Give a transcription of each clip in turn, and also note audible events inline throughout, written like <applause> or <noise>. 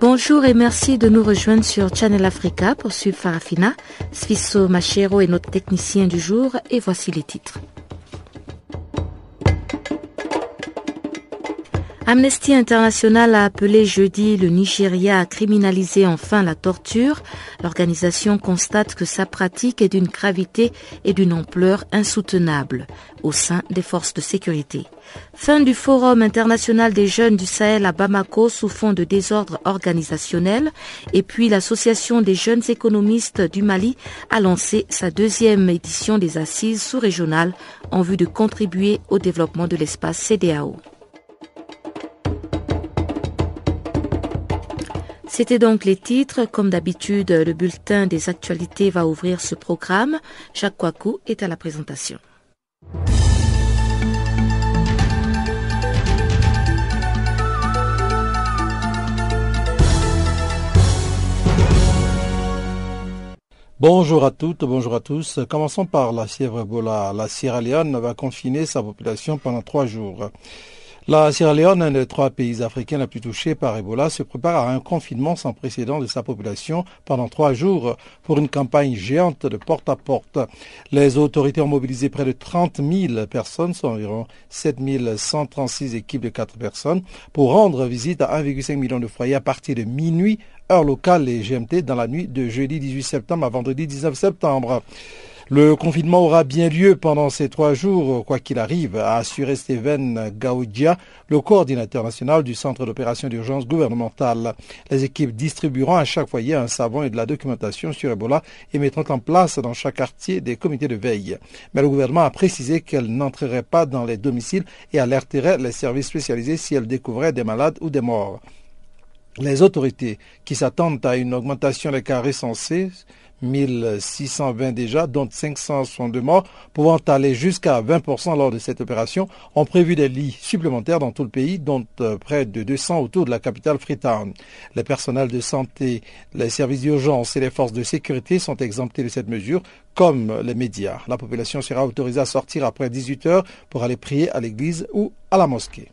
Bonjour et merci de nous rejoindre sur Channel Africa pour suivre Farafina. Sfiso Machero est notre technicien du jour et voici les titres. Amnesty International a appelé jeudi le Nigeria à criminaliser enfin la torture. L'organisation constate que sa pratique est d'une gravité et d'une ampleur insoutenable au sein des forces de sécurité. Fin du Forum international des jeunes du Sahel à Bamako sous fond de désordre organisationnel et puis l'Association des jeunes économistes du Mali a lancé sa deuxième édition des assises sous-régionales en vue de contribuer au développement de l'espace CDAO. C'était donc les titres. Comme d'habitude, le bulletin des actualités va ouvrir ce programme. Jacques Kouakou est à la présentation. Bonjour à toutes, bonjour à tous. Commençons par la fièvre Ebola. La Sierra Leone va confiner sa population pendant trois jours. La Sierra Leone, un des trois pays africains les plus touchés par Ebola, se prépare à un confinement sans précédent de sa population pendant trois jours pour une campagne géante de porte à porte. Les autorités ont mobilisé près de 30 000 personnes, soit environ 7 136 équipes de quatre personnes, pour rendre visite à 1,5 million de foyers à partir de minuit, heure locale et GMT, dans la nuit de jeudi 18 septembre à vendredi 19 septembre. Le confinement aura bien lieu pendant ces trois jours, quoi qu'il arrive, a assuré Steven Gaudia, le coordinateur national du Centre d'opération d'urgence gouvernementale. Les équipes distribueront à chaque foyer un savon et de la documentation sur Ebola et mettront en place dans chaque quartier des comités de veille. Mais le gouvernement a précisé qu'elle n'entrerait pas dans les domiciles et alerterait les services spécialisés si elle découvrait des malades ou des morts. Les autorités qui s'attendent à une augmentation des cas recensés 1620 déjà, dont 562 morts, pouvant aller jusqu'à 20% lors de cette opération, ont prévu des lits supplémentaires dans tout le pays, dont euh, près de 200 autour de la capitale Freetown. Les personnels de santé, les services d'urgence et les forces de sécurité sont exemptés de cette mesure, comme les médias. La population sera autorisée à sortir après 18 heures pour aller prier à l'église ou à la mosquée.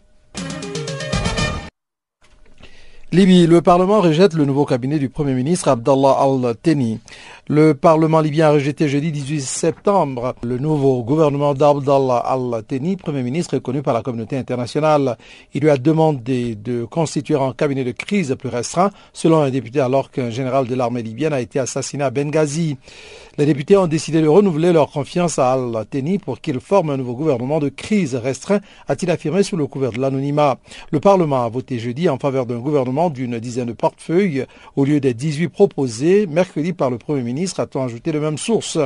Libye, le Parlement rejette le nouveau cabinet du Premier ministre Abdallah Al-Teni. Le Parlement libyen a rejeté jeudi 18 septembre le nouveau gouvernement d'Abdallah Al-Teni, Premier ministre reconnu par la communauté internationale. Il lui a demandé de constituer un cabinet de crise plus restreint, selon un député, alors qu'un général de l'armée libyenne a été assassiné à Benghazi. Les députés ont décidé de renouveler leur confiance à Al-Teni pour qu'il forme un nouveau gouvernement de crise restreint, a-t-il affirmé sous le couvert de l'anonymat. Le Parlement a voté jeudi en faveur d'un gouvernement d'une dizaine de portefeuilles au lieu des 18 proposés mercredi par le Premier ministre, a-t-on ajouté de même source.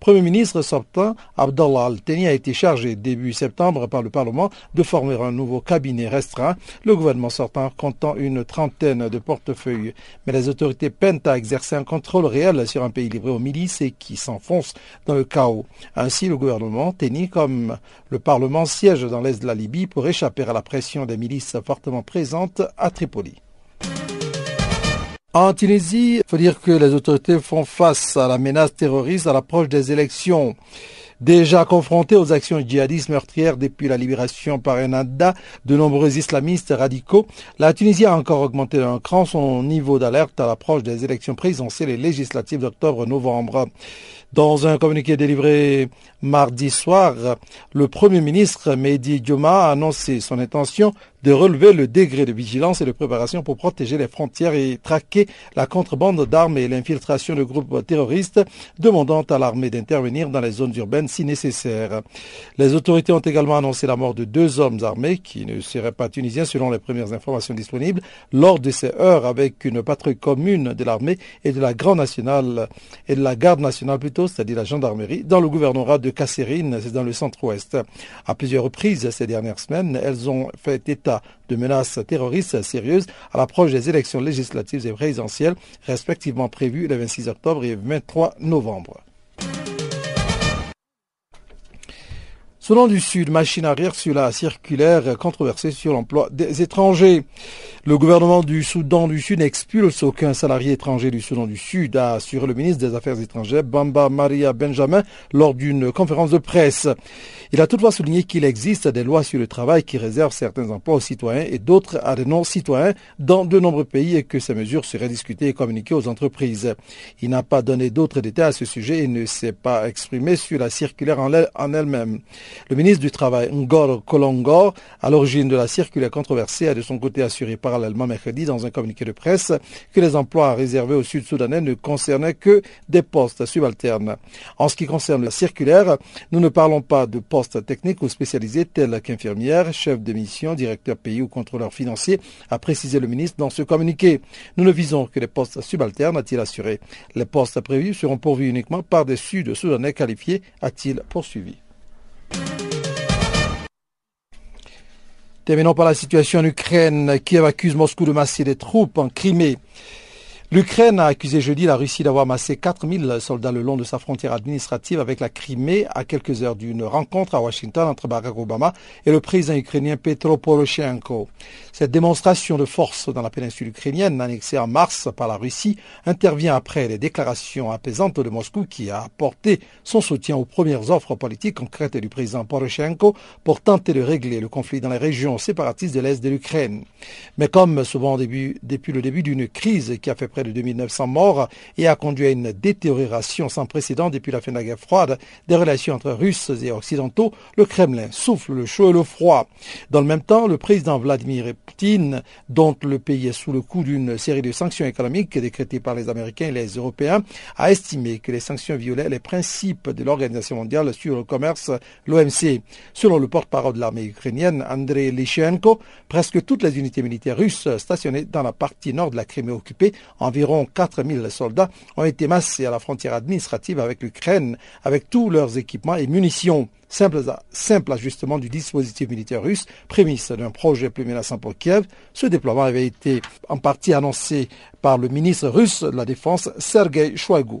Premier ministre sortant, Abdallah Al-Teni a été chargé début septembre par le Parlement de former un nouveau cabinet restreint, le gouvernement sortant comptant une trentaine de portefeuilles. Mais les autorités peinent à exercer un contrôle réel sur un pays livré aux milices et qui s'enfonce dans le chaos. Ainsi, le gouvernement, Teni comme le Parlement, siège dans l'est de la Libye pour échapper à la pression des milices fortement présentes à Tripoli. En Tunisie, il faut dire que les autorités font face à la menace terroriste à l'approche des élections. Déjà confrontés aux actions djihadistes meurtrières depuis la libération par Ennahda de nombreux islamistes radicaux, la Tunisie a encore augmenté d'un cran son niveau d'alerte à l'approche des élections présidentielles et législatives d'octobre-novembre. Dans un communiqué délivré mardi soir, le Premier ministre Mehdi Dioma a annoncé son intention de relever le degré de vigilance et de préparation pour protéger les frontières et traquer la contrebande d'armes et l'infiltration de groupes terroristes, demandant à l'armée d'intervenir dans les zones urbaines si nécessaire. Les autorités ont également annoncé la mort de deux hommes armés qui ne seraient pas tunisiens selon les premières informations disponibles lors de ces heures avec une patrouille commune de l'armée et de la Grande nationale et de la garde nationale plutôt, c'est-à-dire la gendarmerie, dans le gouvernorat de Kasserine, c'est dans le centre-ouest. À plusieurs reprises ces dernières semaines, elles ont fait état de menaces terroristes sérieuses à l'approche des élections législatives et présidentielles, respectivement prévues le 26 octobre et 23 novembre. Soudan du Sud, machine arrière sur la circulaire controversée sur l'emploi des étrangers. Le gouvernement du Soudan du Sud n'expulse aucun salarié étranger du Soudan du Sud, a assuré le ministre des Affaires étrangères Bamba Maria Benjamin lors d'une conférence de presse. Il a toutefois souligné qu'il existe des lois sur le travail qui réservent certains emplois aux citoyens et d'autres à des non-citoyens dans de nombreux pays et que ces mesures seraient discutées et communiquées aux entreprises. Il n'a pas donné d'autres détails à ce sujet et ne s'est pas exprimé sur la circulaire en elle-même. Le ministre du Travail, Ngor Kolongor, à l'origine de la circulaire controversée, a de son côté assuré parallèlement mercredi dans un communiqué de presse que les emplois réservés aux Sud-Soudanais ne concernaient que des postes subalternes. En ce qui concerne la circulaire, nous ne parlons pas de postes techniques ou spécialisés tels qu'infirmière, chef de mission, directeur pays ou contrôleur financier, a précisé le ministre dans ce communiqué. Nous ne visons que les postes subalternes, a-t-il assuré. Les postes prévus seront pourvus uniquement par des Sud-Soudanais qualifiés, a-t-il poursuivi. Terminons par la situation en Ukraine. qui accuse Moscou de masser des troupes en Crimée. L'Ukraine a accusé jeudi la Russie d'avoir massé 4000 soldats le long de sa frontière administrative avec la Crimée à quelques heures d'une rencontre à Washington entre Barack Obama et le président ukrainien Petro Poroshenko. Cette démonstration de force dans la péninsule ukrainienne, annexée en mars par la Russie, intervient après les déclarations apaisantes de Moscou qui a apporté son soutien aux premières offres politiques concrètes du président Poroshenko pour tenter de régler le conflit dans les régions séparatistes de l'Est de l'Ukraine. Mais comme souvent depuis le début d'une crise qui a fait près de 2900 morts et a conduit à une détérioration sans précédent depuis la fin de la guerre froide des relations entre Russes et Occidentaux, le Kremlin souffle le chaud et le froid. Dans le même temps, le président Vladimir Poutine, dont le pays est sous le coup d'une série de sanctions économiques décrétées par les Américains et les Européens, a estimé que les sanctions violaient les principes de l'Organisation mondiale sur le commerce, l'OMC. Selon le porte-parole de l'armée ukrainienne, Andrei Lishenko, presque toutes les unités militaires russes stationnées dans la partie nord de la Crimée occupée Environ 4000 soldats ont été massés à la frontière administrative avec l'Ukraine avec tous leurs équipements et munitions. Simple, ajustement du dispositif militaire russe, prémisse d'un projet plus menaçant pour Kiev. Ce déploiement avait été en partie annoncé par le ministre russe de la Défense, Sergei Shoigu.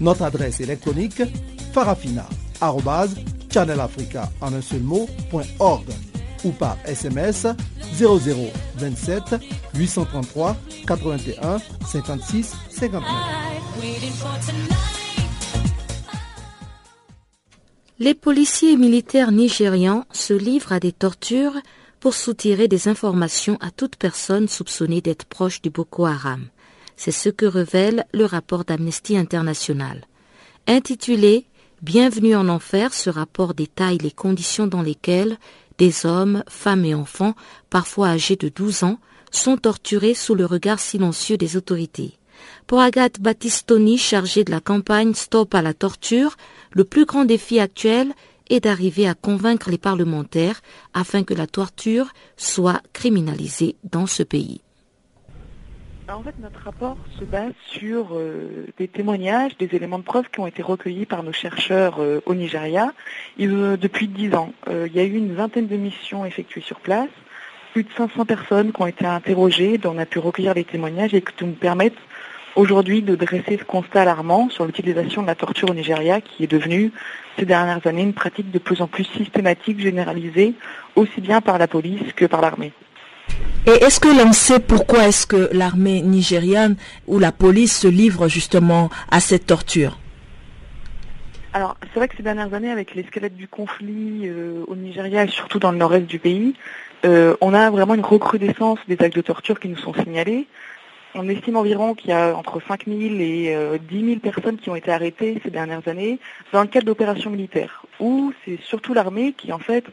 Notre adresse électronique farafina.channelafrica en un seul ou par SMS 0027 833 81 56 59. Les policiers et militaires nigérians se livrent à des tortures pour soutirer des informations à toute personne soupçonnée d'être proche du Boko Haram. C'est ce que révèle le rapport d'Amnesty International. Intitulé Bienvenue en enfer, ce rapport détaille les conditions dans lesquelles des hommes, femmes et enfants, parfois âgés de 12 ans, sont torturés sous le regard silencieux des autorités. Pour Agathe Battistoni, chargée de la campagne Stop à la torture, le plus grand défi actuel est d'arriver à convaincre les parlementaires afin que la torture soit criminalisée dans ce pays. En fait, notre rapport se base sur euh, des témoignages, des éléments de preuve qui ont été recueillis par nos chercheurs euh, au Nigeria euh, depuis dix ans. il y a eu une vingtaine de missions effectuées sur place, plus de 500 personnes qui ont été interrogées, dont on a pu recueillir les témoignages et qui nous permettent aujourd'hui de dresser ce constat alarmant sur l'utilisation de la torture au Nigeria qui est devenue ces dernières années une pratique de plus en plus systématique, généralisée, aussi bien par la police que par l'armée. Et est-ce que l'on sait pourquoi est-ce que l'armée nigériane ou la police se livre justement à cette torture? Alors, c'est vrai que ces dernières années, avec l'escalade du conflit euh, au Nigeria et surtout dans le nord-est du pays, euh, on a vraiment une recrudescence des actes de torture qui nous sont signalés. On estime environ qu'il y a entre 5 000 et 10 000 personnes qui ont été arrêtées ces dernières années dans le cadre d'opérations militaires, où c'est surtout l'armée qui en fait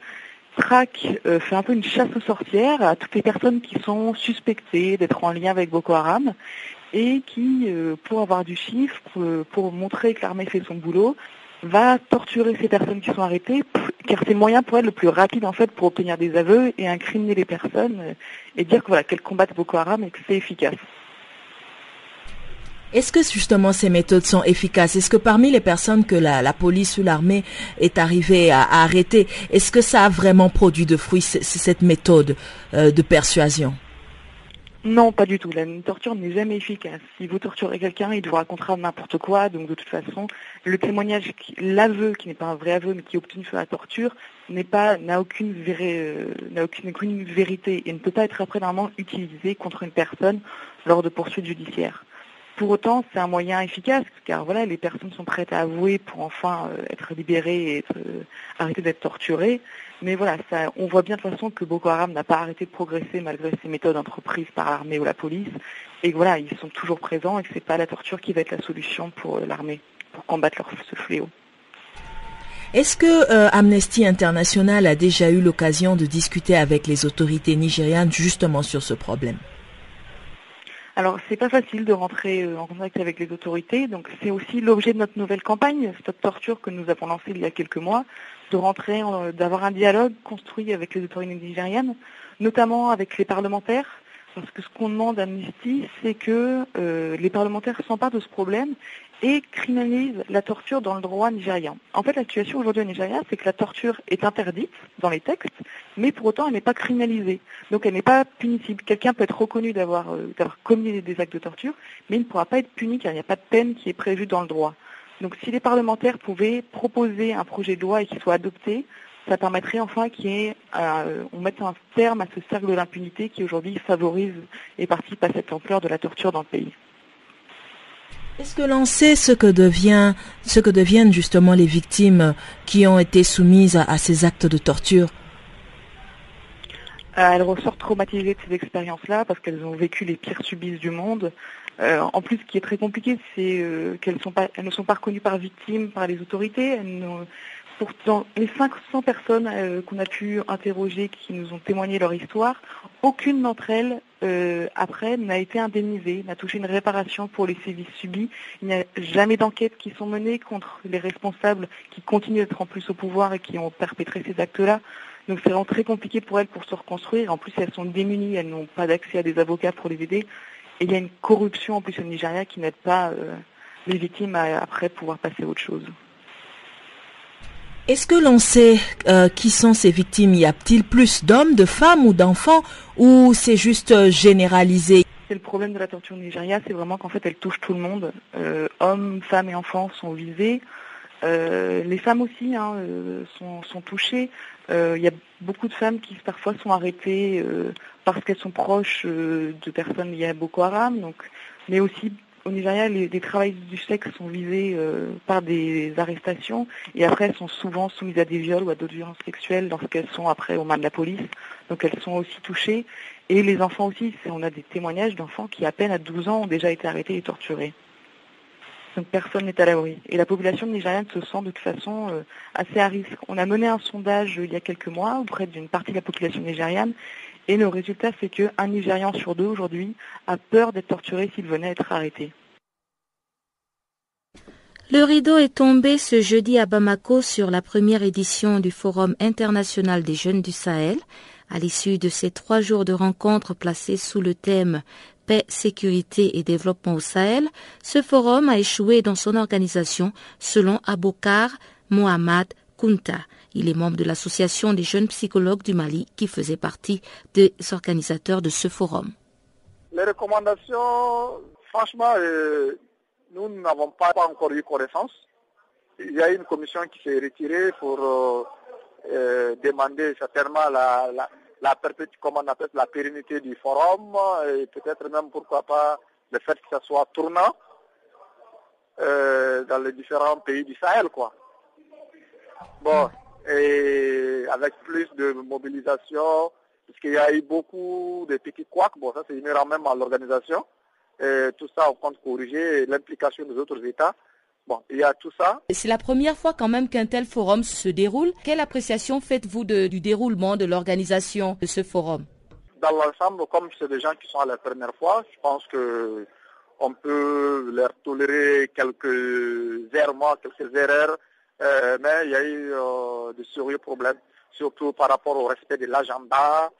traque, fait un peu une chasse aux sorcières à toutes les personnes qui sont suspectées d'être en lien avec Boko Haram et qui, pour avoir du chiffre, pour montrer que l'armée fait son boulot, va torturer ces personnes qui sont arrêtées, car c'est le moyen pour elle le plus rapide en fait pour obtenir des aveux et incriminer les personnes euh, et dire que voilà qu'elles combattent Boko Haram et que c'est efficace. Est-ce que justement ces méthodes sont efficaces? Est-ce que parmi les personnes que la, police ou l'armée est arrivée à, arrêter, est-ce que ça a vraiment produit de fruits cette méthode euh, de persuasion? Non, pas du tout. La torture n'est jamais efficace. Si vous torturez quelqu'un, il vous racontera n'importe quoi. Donc de toute façon, le témoignage, l'aveu, qui n'est pas un vrai aveu, mais qui est obtenu sur la torture, n'est pas, n'a aucune, euh, n'a aucune, vérité et ne peut pas être après normalement utilisé contre une personne lors de poursuites judiciaires. Pour autant, c'est un moyen efficace, car voilà, les personnes sont prêtes à avouer pour enfin euh, être libérées et euh, arrêter d'être torturées. Mais voilà, ça, on voit bien de toute façon que Boko Haram n'a pas arrêté de progresser malgré ces méthodes entreprises par l'armée ou la police. Et voilà, ils sont toujours présents et ce n'est pas la torture qui va être la solution pour euh, l'armée, pour combattre leur, ce fléau. Est-ce que Amnesty International a déjà eu l'occasion de discuter avec les autorités nigérianes justement sur ce problème? Alors, c'est pas facile de rentrer euh, en contact avec les autorités, donc c'est aussi l'objet de notre nouvelle campagne, Stop Torture, que nous avons lancée il y a quelques mois, de rentrer, d'avoir un dialogue construit avec les autorités nigériennes, notamment avec les parlementaires, parce que ce qu'on demande à Amnesty, c'est que euh, les parlementaires s'emparent de ce problème et criminalise la torture dans le droit nigérian. En fait, la situation aujourd'hui au Nigeria, c'est que la torture est interdite dans les textes, mais pour autant, elle n'est pas criminalisée. Donc, elle n'est pas punitive. Quelqu'un peut être reconnu d'avoir euh, commis des actes de torture, mais il ne pourra pas être puni car il n'y a pas de peine qui est prévue dans le droit. Donc, si les parlementaires pouvaient proposer un projet de loi et qu'il soit adopté, ça permettrait enfin qu'on euh, mette un terme à ce cercle de l'impunité qui aujourd'hui favorise et participe à cette ampleur de la torture dans le pays. Est-ce que l'on sait ce que devient, ce que deviennent justement les victimes qui ont été soumises à, ces actes de torture? Euh, Elles ressortent traumatisées de ces expériences-là parce qu'elles ont vécu les pires subisses du monde. Euh, en plus, ce qui est très compliqué, c'est euh, qu'elles ne sont pas reconnues par victimes, par les autorités. Pourtant, les 500 personnes euh, qu'on a pu interroger qui nous ont témoigné leur histoire, aucune d'entre elles, euh, après, n'a été indemnisée, n'a touché une réparation pour les sévices subis. Il n'y a jamais d'enquête qui sont menées contre les responsables qui continuent d'être en plus au pouvoir et qui ont perpétré ces actes-là. Donc c'est vraiment très compliqué pour elles pour se reconstruire. En plus, elles sont démunies, elles n'ont pas d'accès à des avocats pour les aider. Et il y a une corruption en plus au Nigeria qui n'aide pas euh, les victimes à après pouvoir passer à autre chose. Est-ce que l'on sait euh, qui sont ces victimes? Y a-t-il plus d'hommes, de femmes ou d'enfants? Ou c'est juste euh, généralisé? C'est le problème de la torture au Nigeria, c'est vraiment qu'en fait elle touche tout le monde. Euh, hommes, femmes et enfants sont visés. les femmes aussi hein, sont, touchées. Il y a beaucoup de femmes qui parfois sont arrêtées parce qu'elles sont proches de personnes liées à Boko Haram, donc, mais aussi au Nigeria, les, travailleurs du sexe sont visés euh, par des arrestations et après elles sont souvent soumises à des viols ou à d'autres violences sexuelles lorsqu'elles sont après aux mains de la police. Donc elles sont aussi touchées. Et les enfants aussi, on a des témoignages d'enfants qui à peine à 12 ans ont déjà été arrêtés et torturés. Donc personne n'est à l'abri. Et la population nigériane se sent de toute façon euh, assez à risque. On a mené un sondage euh, il y a quelques mois auprès d'une partie de la population nigériane et le résultat, c'est qu'un Nigérian sur deux aujourd'hui a peur d'être torturé s'il venait être arrêté. Le rideau est tombé ce jeudi à Bamako sur la première édition du Forum international des jeunes du Sahel. À l'issue de ces trois jours de rencontres placés sous le thème Paix, sécurité et développement au Sahel, ce forum a échoué dans son organisation selon Abokar Mohamed Kunta. Il est membre de l'association des jeunes psychologues du Mali qui faisait partie des organisateurs de ce forum. Les recommandations, franchement, euh, nous n'avons pas encore eu connaissance. Il y a une commission qui s'est retirée pour euh, euh, demander certainement la, on appelle, la pérennité du forum et peut-être même pourquoi pas le fait que ça soit tournant dans les différents pays du Sahel. Quoi. Bon, et avec plus de mobilisation, puisqu'il y a eu beaucoup de petits couacs, bon ça c'est inhérent même à l'organisation, tout ça, on compte corriger l'implication des autres États. Bon, il y a tout ça. C'est la première fois quand même qu'un tel forum se déroule. Quelle appréciation faites-vous du déroulement de l'organisation de ce forum? Dans l'ensemble, comme c'est des gens qui sont à la première fois, je pense que on peut leur tolérer quelques errements, quelques erreurs, euh, mais il y a eu euh, de sérieux problèmes, surtout par rapport au respect de l'agenda.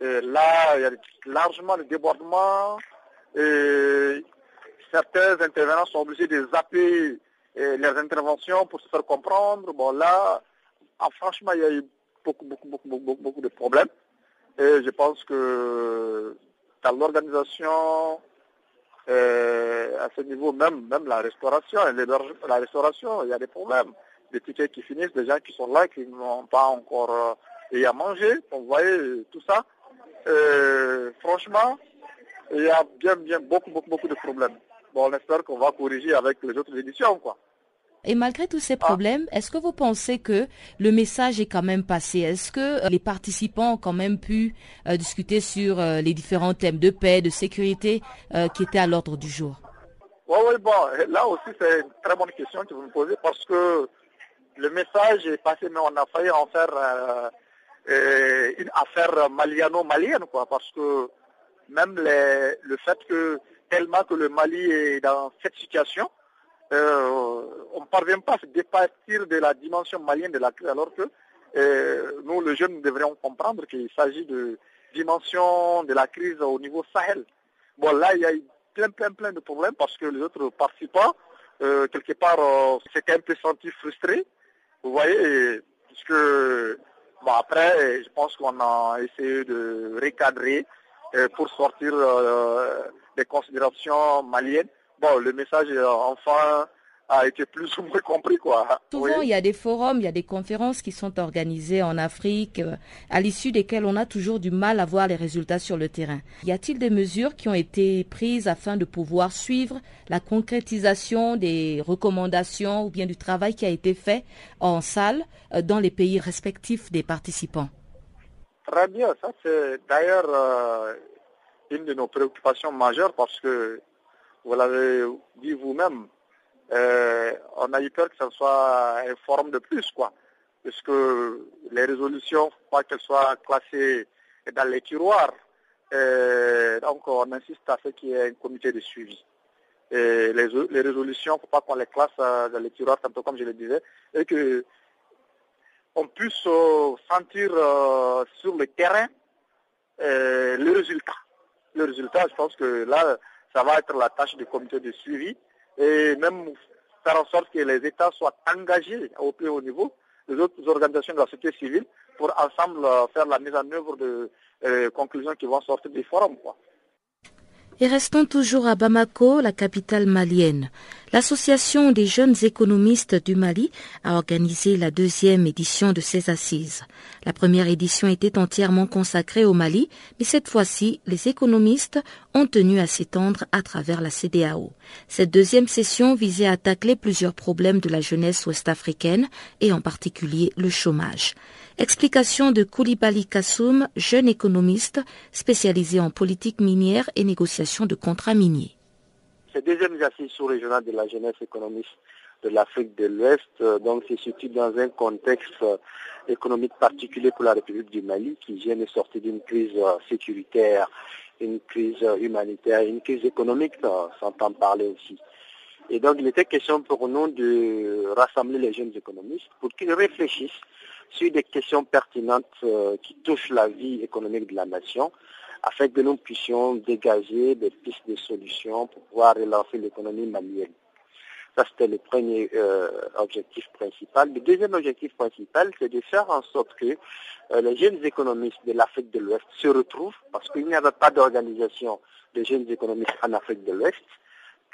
Là, il y a largement de débordements. Et certains intervenants sont obligés de zapper leurs interventions pour se faire comprendre. Bon, là, ah, franchement, il y a eu beaucoup, beaucoup, beaucoup, beaucoup, beaucoup de problèmes. Et je pense que dans l'organisation, euh, à ce niveau, même, même la restauration, la restauration, il y a des problèmes. Des tickets qui finissent, des gens qui sont là, qui n'ont pas encore euh, à manger. Vous voyez, tout ça. Euh, franchement, il y a bien, bien, beaucoup, beaucoup, beaucoup de problèmes. Bon, on espère qu'on va corriger avec les autres éditions, quoi. Et malgré tous ces ah. problèmes, est-ce que vous pensez que le message est quand même passé? Est-ce que euh, les participants ont quand même pu euh, discuter sur euh, les différents thèmes de paix, de sécurité qui étaient à l'ordre du jour? Oui, oui, bon, là aussi c'est une très bonne question que vous me posez parce que le message est passé, mais on a failli en faire une affaire maliano-malienne, quoi, parce que même le fait que tellement que le Mali est dans cette situation, euh, on ne parvient pas à se départir de la dimension malienne de la crise, alors que euh, nous, les jeunes, devrions comprendre qu'il s'agit de dimension de la crise au niveau Sahel. Bon, là, il y a eu plein, plein, plein de problèmes parce que les autres participants, euh, quelque part, s'étaient un peu sentis frustrés. Vous voyez, puisque, bon, après, je pense qu'on a essayé de recadrer pour sortir des considérations maliennes. Bon, le message, enfin, a été plus ou moins compris. Quoi. Souvent, il y a des forums, il y a des conférences qui sont organisées en Afrique, euh, à l'issue desquelles on a toujours du mal à voir les résultats sur le terrain. Y a-t-il des mesures qui ont été prises afin de pouvoir suivre la concrétisation des recommandations ou bien du travail qui a été fait en salle euh, dans les pays respectifs des participants? Très bien, ça c'est d'ailleurs euh, une de nos préoccupations majeures parce que, vous l'avez dit vous-même, euh, on a eu peur que ce soit une forme de plus, quoi. Puisque les résolutions, pas qu'elles soient classées dans les tiroirs. Euh, donc on insiste à ce qu'il y ait un comité de suivi. Les, résolutions, il ne faut pas qu'on les classe euh, dans les tiroirs, tantôt comme je le disais, et que on puisse sentir sur le terrain le résultat. Le résultat, je pense que là, ça va être la tâche du comité de suivi et même faire en sorte que les États soient engagés au plus haut niveau, les autres organisations de la société civile, pour ensemble euh, faire la mise en œuvre de euh, conclusions qui vont sortir du forum. Et restons toujours à Bamako, la capitale malienne. L'Association des jeunes économistes du Mali a organisé la deuxième édition de ses assises. La première édition était entièrement consacrée au Mali, mais cette fois-ci, les économistes ont tenu à s'étendre à travers la CDAO. Cette deuxième session visait à tacler plusieurs problèmes de la jeunesse ouest-africaine et en particulier le chômage. Explication de Koulibaly Kassoum, jeune économiste spécialisé en politique minière et négociation de contrats miniers. Cette deuxième exercice sous-régional de la jeunesse économiste de l'Afrique de l'Ouest, euh, donc c'est surtout dans un contexte euh, économique particulier pour la République du Mali qui vient de sortir d'une crise euh, sécuritaire, une crise humanitaire, une crise économique, s'entend parler aussi. Et donc il était question pour nous de rassembler les jeunes économistes pour qu'ils réfléchissent sur des questions pertinentes qui touchent la vie économique de la nation, afin que nous puissions dégager des pistes de solutions pour pouvoir relancer l'économie malienne. Ça, c'était le premier euh, objectif principal. Le deuxième objectif principal, c'est de faire en sorte que euh, les jeunes économistes de l'Afrique de l'Ouest se retrouvent, parce qu'il n'y avait pas d'organisation de jeunes économistes en Afrique de l'Ouest,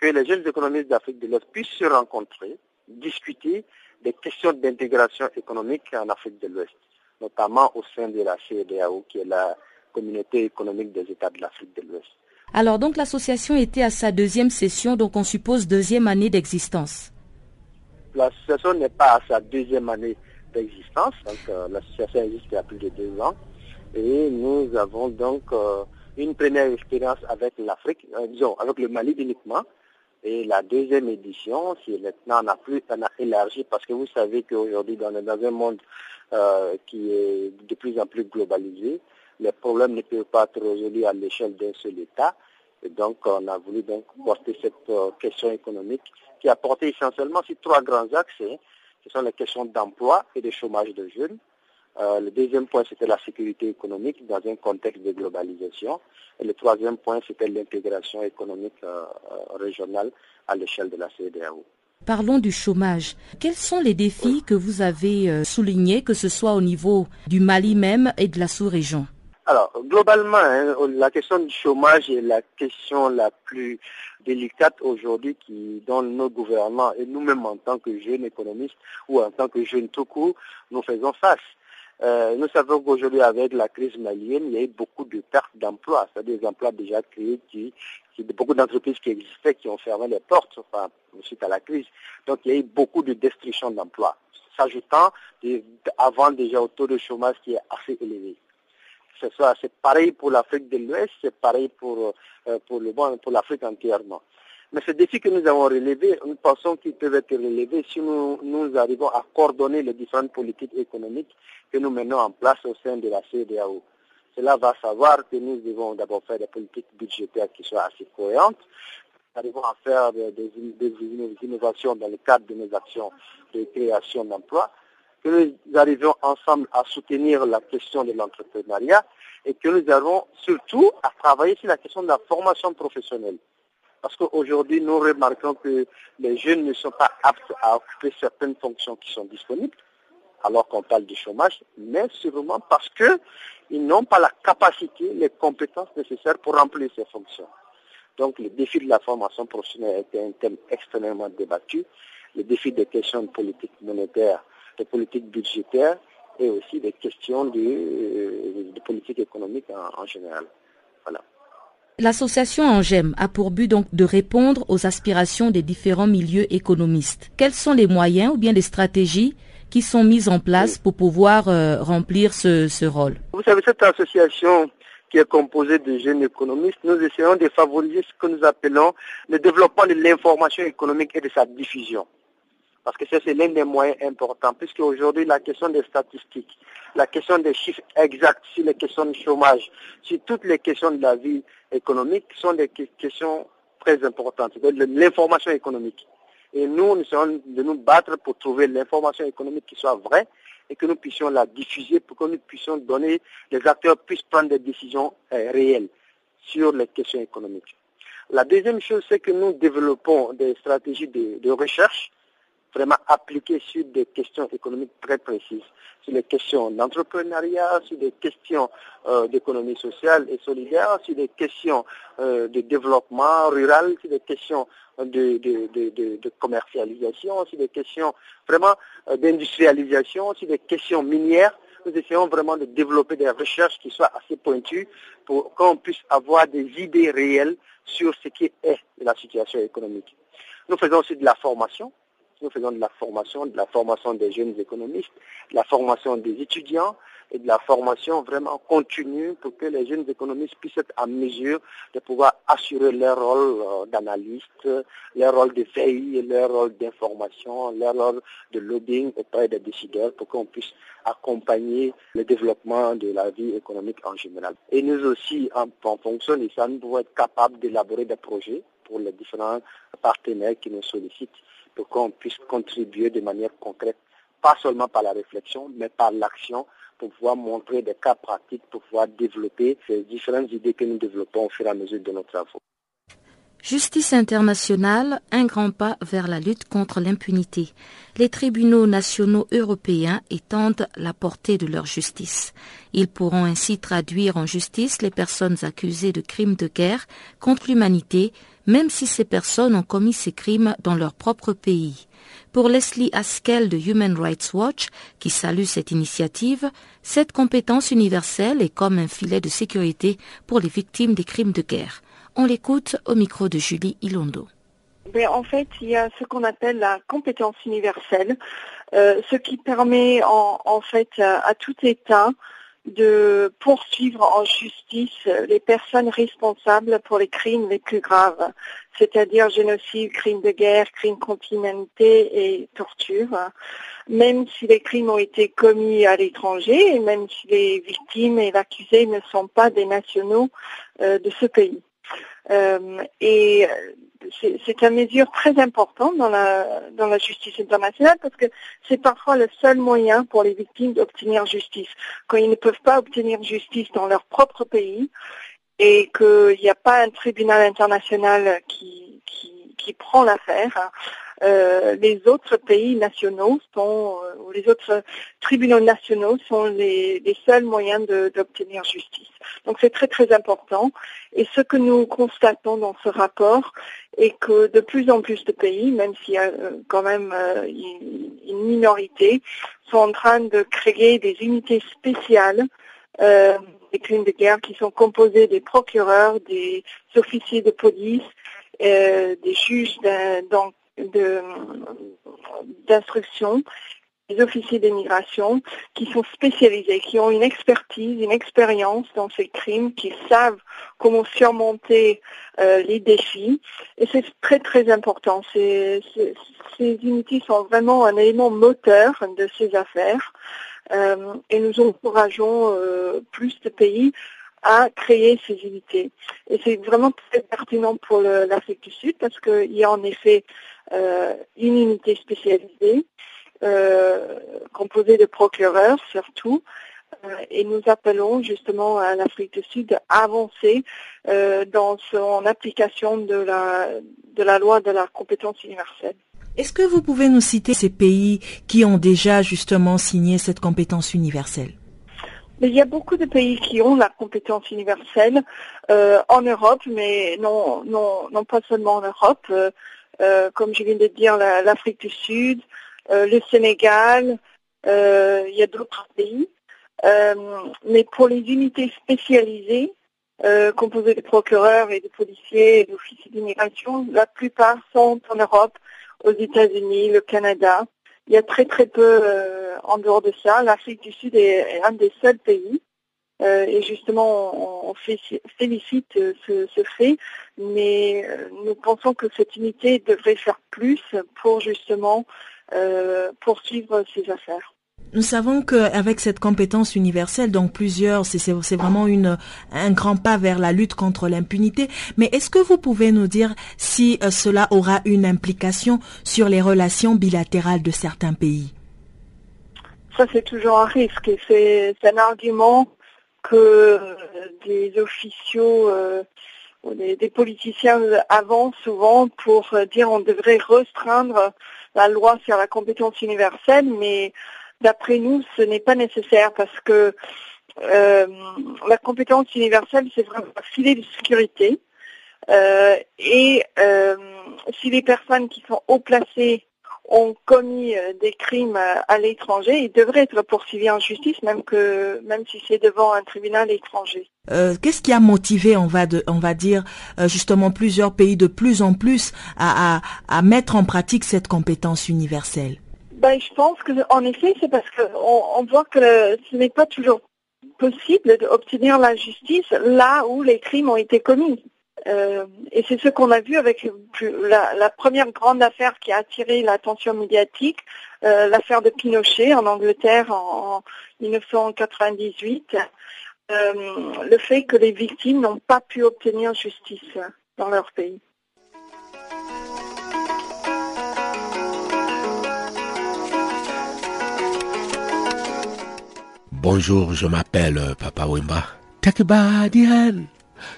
que les jeunes économistes d'Afrique de l'Ouest puissent se rencontrer, discuter des questions d'intégration économique en Afrique de l'Ouest, notamment au sein de la CEDEAO, qui est la communauté économique des États de l'Afrique de l'Ouest. Alors donc l'association était à sa deuxième session, donc on suppose deuxième année d'existence. L'association n'est pas à sa deuxième année d'existence, donc euh, l'association existe il y a plus de deux ans, et nous avons donc euh, une première expérience avec l'Afrique, euh, disons avec le Mali uniquement. Et la deuxième édition, c'est maintenant on a plus, on a élargi parce que vous savez qu'aujourd'hui dans, dans un monde qui est de plus en plus globalisé, les problèmes ne peuvent pas être résolus à l'échelle d'un seul État. Et donc, on a voulu donc porter cette euh, question économique qui a porté essentiellement sur trois grands axes. Hein. Ce sont les questions d'emploi et de chômage de jeunes. Euh, le deuxième point, c'était la sécurité économique dans un contexte de globalisation. Et le troisième point, c'était l'intégration économique euh, régionale à l'échelle de la CEDEAO. Parlons du chômage. Quels sont les défis que vous avez soulignés, que ce soit au niveau du Mali même et de la sous-région? Alors, globalement, hein, la question du chômage est la question la plus délicate aujourd'hui qui, dans nos gouvernements et nous-mêmes en tant que jeunes économistes ou en tant que jeunes tout court, nous faisons face. Euh, nous savons qu'aujourd'hui, avec la crise malienne, il y a eu beaucoup de pertes d'emplois, c'est-à-dire des emplois déjà créés qui, qui beaucoup d'entreprises qui existaient, qui ont fermé les portes enfin, suite à la crise. Donc, il y a eu beaucoup de destruction d'emplois, s'ajoutant avant déjà au taux de chômage qui est assez élevé c'est pareil pour l'Afrique de l'Ouest, c'est pareil pour, euh, pour, le, pour l'Afrique entièrement. Mais ces défis que nous avons relevés, nous pensons qu'ils peuvent être relevés si nous, nous arrivons à coordonner les différentes politiques économiques que nous menons en place au sein de la CEDEAO. Cela va savoir que nous devons d'abord faire des politiques budgétaires qui soient assez cohérentes, nous arrivons à faire des, des, innovations dans le cadre de nos actions de création d'emplois, que nous arrivions ensemble à soutenir la question de l'entrepreneuriat et que nous avons surtout à travailler sur la question de la formation professionnelle. Parce qu'aujourd'hui, nous remarquons que les jeunes ne sont pas aptes à occuper certaines fonctions qui sont disponibles, alors qu'on parle du chômage, mais sûrement parce qu'ils n'ont pas la capacité, les compétences nécessaires pour remplir ces fonctions. Donc le défi de la formation professionnelle a été un thème extrêmement débattu. Le défi des questions de politique monétaire des politiques budgétaires et aussi des questions de, euh, politique économique en, général. Voilà. L'association Angem a pour but donc de répondre aux aspirations des différents milieux économistes. Quels sont les moyens ou bien les stratégies qui sont mises en place pour pouvoir euh, remplir ce, ce rôle? Vous savez, cette association qui est composée de jeunes économistes, nous essayons de favoriser ce que nous appelons le développement de l'information économique et de sa diffusion parce que c'est l'un des moyens importants, puisque aujourd'hui la question des statistiques, la question des chiffres exacts sur les questions de chômage, sur toutes les questions de la vie économique sont des questions très importantes, l'information économique. Et nous, nous essayons de nous battre pour trouver l'information économique qui soit vraie et que nous puissions la diffuser pour que nous puissions donner, les acteurs puissent prendre des décisions euh, réelles sur les questions économiques. La deuxième chose, c'est que nous développons des stratégies de recherche vraiment appliqué sur des questions économiques très précises, sur les questions d'entrepreneuriat, sur des questions euh, d'économie sociale et solidaire, sur des questions euh, de développement rural, sur des questions de, commercialisation, sur des questions vraiment euh, d'industrialisation, sur des questions minières. Nous essayons vraiment de développer des recherches qui soient assez pointues pour qu'on puisse avoir des idées réelles sur ce qui est la situation économique. Nous faisons aussi de la formation, nous faisons de la formation, de la formation des jeunes économistes, de la formation des étudiants et de la formation vraiment continue pour que les jeunes économistes puissent être en mesure de pouvoir assurer leur rôle euh, d'analyste, leur rôle de veille, leur rôle d'information, leur rôle de lobbying auprès des décideurs pour qu'on puisse accompagner le développement de la vie économique en général. Et nous aussi, en, en fonction de ça, nous devons être capables d'élaborer des projets pour les différents partenaires qui nous sollicitent pour qu'on puisse contribuer de manière concrète, pas seulement par la réflexion, mais par l'action, pour pouvoir montrer des cas pratiques, pour pouvoir développer ces différentes idées que nous développons au fur et à mesure de nos travaux. Justice internationale, un grand pas vers la lutte contre l'impunité. Les tribunaux nationaux européens étendent la portée de leur justice. Ils pourront ainsi traduire en justice les personnes accusées de crimes de guerre contre l'humanité, même si ces personnes ont commis ces crimes dans leur propre pays. Pour Leslie Haskell de Human Rights Watch, qui salue cette initiative, cette compétence universelle est comme un filet de sécurité pour les victimes des crimes de guerre. On l'écoute au micro de Julie Ilondo. en fait, il y a ce qu'on appelle la compétence universelle, euh, ce qui permet en, fait à tout État de poursuivre en justice les personnes responsables pour les crimes les plus graves, c'est-à-dire génocide, crimes de guerre, crimes l'humanité et torture, même si les crimes ont été commis à l'étranger et même si les victimes et l'accusé ne sont pas des nationaux euh, de ce pays. Euh, et c'est une mesure très importante dans la, dans la justice internationale parce que c'est parfois le seul moyen pour les victimes d'obtenir justice. Quand ils ne peuvent pas obtenir justice dans leur propre pays et qu'il n'y a pas un tribunal international qui, qui, qui prend l'affaire, euh, les autres pays nationaux sont, euh, ou les autres tribunaux nationaux sont les, seuls moyens d'obtenir justice. Donc c'est très très important. Et ce que nous constatons dans ce rapport est que de plus en plus de pays, même s'il y a euh, quand même une minorité, sont en train de créer des unités spéciales des crimes de guerre qui sont composées des procureurs, des officiers de police, des juges d'instruction, des officiers d'immigration qui sont spécialisés, qui ont une expertise, une expérience dans ces crimes, qui savent comment surmonter euh, les défis. Et c'est très très important. ces unités sont vraiment un élément moteur de ces affaires. Euh, et nous encourageons euh, plus de pays à créer ces unités. Et c'est vraiment très pertinent pour l'Afrique du Sud parce qu'il y a en effet une unité spécialisée euh, composée de procureurs surtout. Euh, et nous appelons justement à l'Afrique du Sud à avancer dans son application de la, de la loi de la compétence universelle. Est-ce que vous pouvez nous citer ces pays qui ont déjà justement signé cette compétence universelle? Il y a beaucoup de pays qui ont la compétence universelle euh, en Europe, mais non, non, non pas seulement en Europe. Euh, euh, comme je viens de dire, l'Afrique du Sud, le Sénégal, il y a d'autres pays. mais pour les unités spécialisées, composées de procureurs et de policiers et d'officiers d'immigration, la plupart sont en Europe, aux États-Unis, le Canada. Il y a très très peu euh, en dehors de ça. L'Afrique du Sud est, un des seuls pays. Euh, et justement, on, félicite euh, ce, fait, mais nous pensons que cette unité devrait faire plus pour justement poursuivre ces affaires. Nous savons qu'avec cette compétence universelle, donc plusieurs, c'est vraiment une, un grand pas vers la lutte contre l'impunité. Mais est-ce que vous pouvez nous dire si euh, cela aura une implication sur les relations bilatérales de certains pays? Ça, c'est toujours un risque. C'est un argument que des officiaux euh, des, politiciens avancent souvent pour dire on devrait restreindre la loi sur la compétence universelle, mais D'après nous, ce n'est pas nécessaire parce que euh, la compétence universelle, c'est vraiment un filet de sécurité. Euh, et euh, si les personnes qui sont haut placées ont commis des crimes à l'étranger, ils devraient être poursuivis en justice, même que même si c'est devant un tribunal étranger. Qu'est-ce qui a motivé, on va, de, on va dire, justement plusieurs pays de plus en plus à, à, à mettre en pratique cette compétence universelle? Ben, je pense qu'en effet, c'est parce qu'on on voit que ce n'est pas toujours possible d'obtenir la justice là où les crimes ont été commis. Euh, et c'est ce qu'on a vu avec la, première grande affaire qui a attiré l'attention médiatique, euh, l'affaire de Pinochet en Angleterre en, 1998, euh, le fait que les victimes n'ont pas pu obtenir justice dans leur pays. Bonjour, je m'appelle Papa Wimba. Take.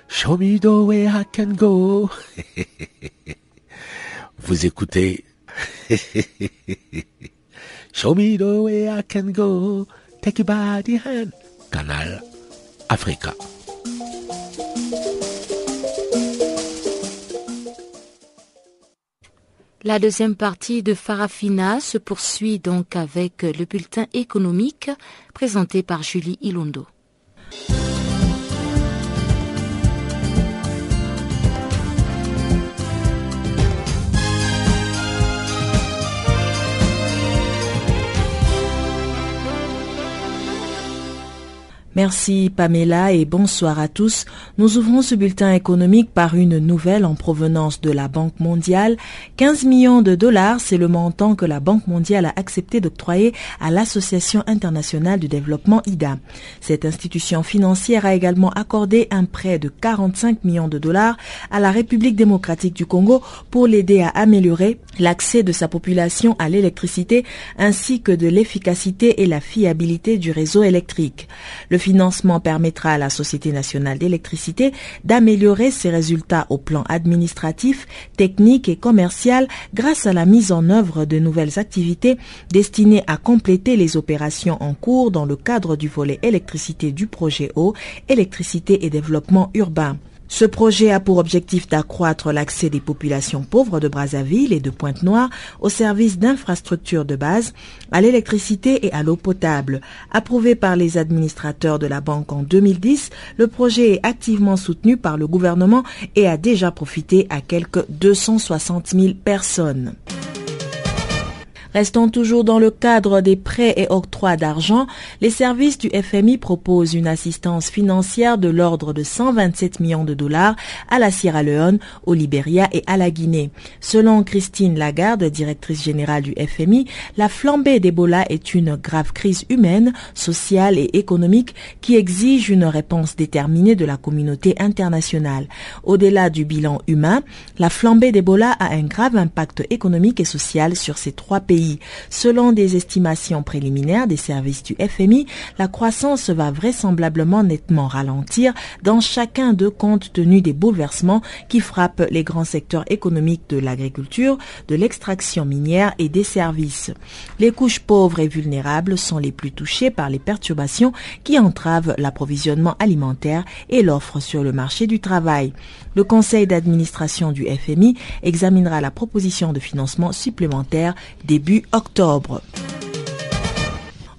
Show me the way I can go. Vous écoutez. Show me the way I can go. Take a body hand. Canal Africa. La deuxième partie de Farafina se poursuit donc avec le bulletin économique présenté par Julie Ilondo. Merci Pamela et bonsoir à tous. Nous ouvrons ce bulletin économique par une nouvelle en provenance de la Banque mondiale. 15 millions de dollars, c'est le montant que la Banque mondiale a accepté d'octroyer à l'Association internationale du développement IDA. Cette institution financière a également accordé un prêt de 45 millions de dollars à la République démocratique du Congo pour l'aider à améliorer l'accès de sa population à l'électricité ainsi que de l'efficacité et la fiabilité du réseau électrique. Le financement permettra à la Société nationale d'électricité d'améliorer ses résultats au plan administratif, technique et commercial grâce à la mise en œuvre de nouvelles activités destinées à compléter les opérations en cours dans le cadre du volet électricité du projet eau, électricité et développement urbain. Ce projet a pour objectif d'accroître l'accès des populations pauvres de Brazzaville et de Pointe-Noire aux services d'infrastructures de base, à l'électricité et à l'eau potable. Approuvé par les administrateurs de la banque en 2010, le projet est activement soutenu par le gouvernement et a déjà profité à quelques 260 000 personnes. Restant toujours dans le cadre des prêts et octrois d'argent, les services du FMI proposent une assistance financière de l'ordre de 127 millions de dollars à la Sierra Leone, au Libéria et à la Guinée. Selon Christine Lagarde, directrice générale du FMI, la flambée d'Ebola est une grave crise humaine, sociale et économique qui exige une réponse déterminée de la communauté internationale. Au-delà du bilan humain, la flambée d'Ebola a un grave impact économique et social sur ces trois pays Selon des estimations préliminaires des services du FMI, la croissance va vraisemblablement nettement ralentir dans chacun d'eux compte tenu des bouleversements qui frappent les grands secteurs économiques de l'agriculture, de l'extraction minière et des services. Les couches pauvres et vulnérables sont les plus touchées par les perturbations qui entravent l'approvisionnement alimentaire et l'offre sur le marché du travail. Le conseil d'administration du FMI examinera la proposition de financement supplémentaire début octobre.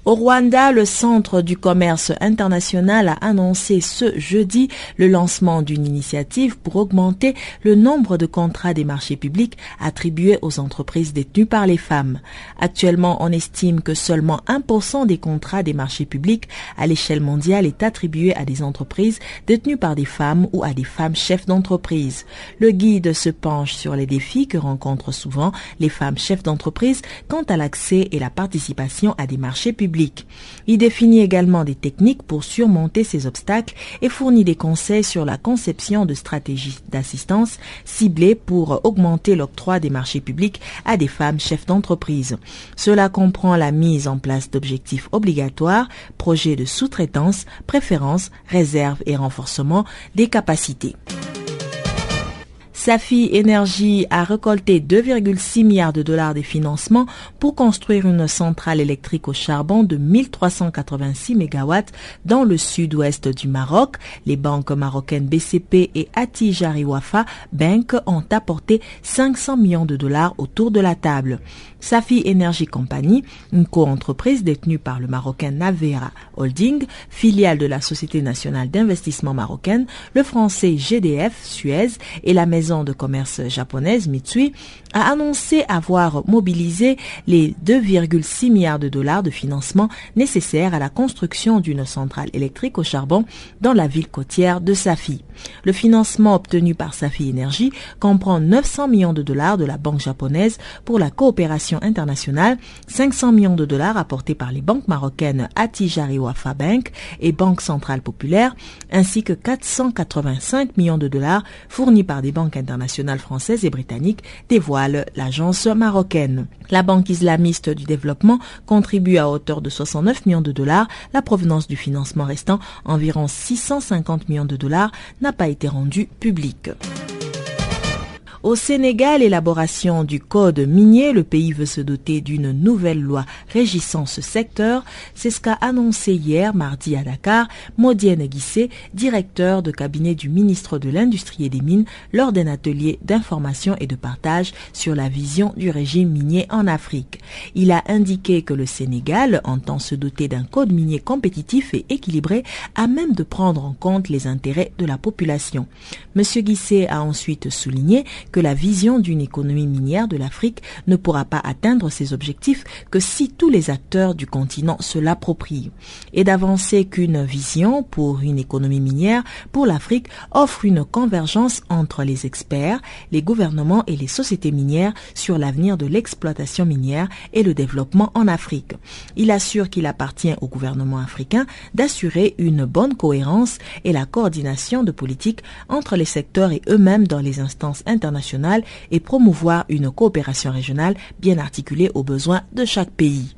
Au Rwanda, le Centre du commerce international a annoncé ce jeudi le lancement d'une initiative pour augmenter le nombre de contrats des marchés publics attribués aux entreprises détenues par les femmes. Actuellement, on estime que seulement 1% des contrats des marchés publics à l'échelle mondiale est attribué à des entreprises détenues par des femmes ou à des femmes chefs d'entreprise. Le guide se penche sur les défis que rencontrent souvent les femmes chefs d'entreprise quant à l'accès et la participation à des marchés publics. Il définit également des techniques pour surmonter ces obstacles et fournit des conseils sur la conception de stratégies d'assistance ciblées pour augmenter l'octroi des marchés publics à des femmes chefs d'entreprise. Cela comprend la mise en place d'objectifs obligatoires, projets de sous-traitance, préférences, réserves et renforcement des capacités. Safi Energy a récolté 2,6 milliards de dollars de financement pour construire une centrale électrique au charbon de 1386 MW dans le sud-ouest du Maroc. Les banques marocaines BCP et Atijari Wafa Bank ont apporté 500 millions de dollars autour de la table. Safi Energy Company, une co-entreprise détenue par le Marocain Navera Holding, filiale de la Société nationale d'investissement marocaine, le français GDF Suez et la maison de commerce japonaise Mitsui, a annoncé avoir mobilisé les 2,6 milliards de dollars de financement nécessaires à la construction d'une centrale électrique au charbon dans la ville côtière de Safi. Le financement obtenu par Safi Energy comprend 900 millions de dollars de la banque japonaise pour la coopération internationale, 500 millions de dollars apportés par les banques marocaines Atijari Wafa Bank et Banque Centrale Populaire, ainsi que 485 millions de dollars fournis par des banques internationales françaises et britanniques, dévoile l'agence marocaine. La Banque islamiste du développement contribue à hauteur de 69 millions de dollars. La provenance du financement restant, environ 650 millions de dollars, n'a pas été rendue publique. Au Sénégal, élaboration du code minier, le pays veut se doter d'une nouvelle loi régissant ce secteur. C'est ce qu'a annoncé hier, mardi à Dakar, Modienne Guissé, directeur de cabinet du ministre de l'Industrie et des Mines, lors d'un atelier d'information et de partage sur la vision du régime minier en Afrique. Il a indiqué que le Sénégal entend se doter d'un code minier compétitif et équilibré à même de prendre en compte les intérêts de la population. Monsieur Guissé a ensuite souligné que la vision d'une économie minière de l'Afrique ne pourra pas atteindre ses objectifs que si tous les acteurs du continent se l'approprient. Et d'avancer qu'une vision pour une économie minière pour l'Afrique offre une convergence entre les experts, les gouvernements et les sociétés minières sur l'avenir de l'exploitation minière et le développement en Afrique. Il assure qu'il appartient au gouvernement africain d'assurer une bonne cohérence et la coordination de politique entre les secteurs et eux-mêmes dans les instances internationales et promouvoir une coopération régionale bien articulée aux besoins de chaque pays.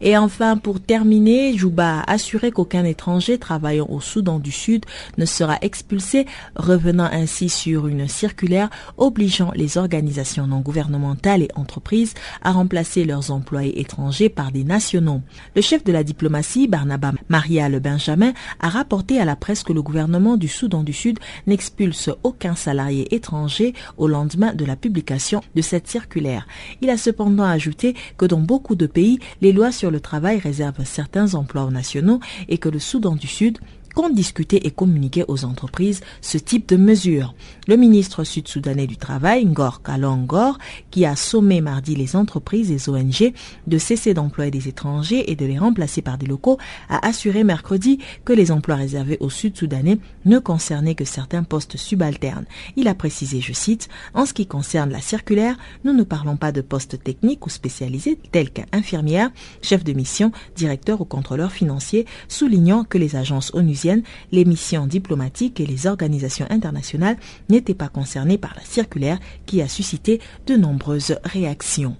Et enfin, pour terminer, Jouba a assuré qu'aucun étranger travaillant au Soudan du Sud ne sera expulsé, revenant ainsi sur une circulaire obligeant les organisations non gouvernementales et entreprises à remplacer leurs employés étrangers par des nationaux. Le chef de la diplomatie, Barnaba Marial Benjamin, a rapporté à la presse que le gouvernement du Soudan du Sud n'expulse aucun salarié étranger au lendemain de la publication de cette circulaire. Il a cependant ajouté que dans beaucoup de pays, les lois sur le travail réserve certains emplois nationaux et que le Soudan du Sud compte discuter et communiquer aux entreprises ce type de mesures. Le ministre sud-soudanais du Travail, Ngor Kalongor, qui a sommé mardi les entreprises et ONG de cesser d'employer des étrangers et de les remplacer par des locaux, a assuré mercredi que les emplois réservés aux sud-soudanais ne concernaient que certains postes subalternes. Il a précisé, je cite, En ce qui concerne la circulaire, nous ne parlons pas de postes techniques ou spécialisés tels qu'infirmière, chef de mission, directeur ou contrôleur financier, soulignant que les agences onusiennes les missions diplomatiques et les organisations internationales n'étaient pas concernées par la circulaire qui a suscité de nombreuses réactions.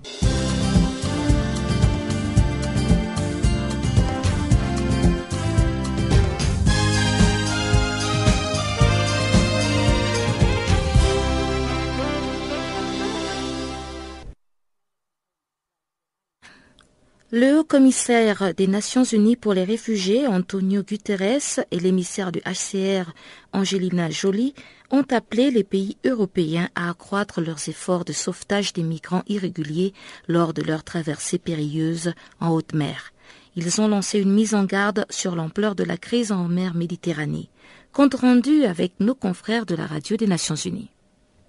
Le haut commissaire des Nations Unies pour les réfugiés, Antonio Guterres, et l'émissaire du HCR, Angelina Jolie, ont appelé les pays européens à accroître leurs efforts de sauvetage des migrants irréguliers lors de leur traversée périlleuse en haute mer. Ils ont lancé une mise en garde sur l'ampleur de la crise en mer Méditerranée. Compte rendu avec nos confrères de la radio des Nations Unies.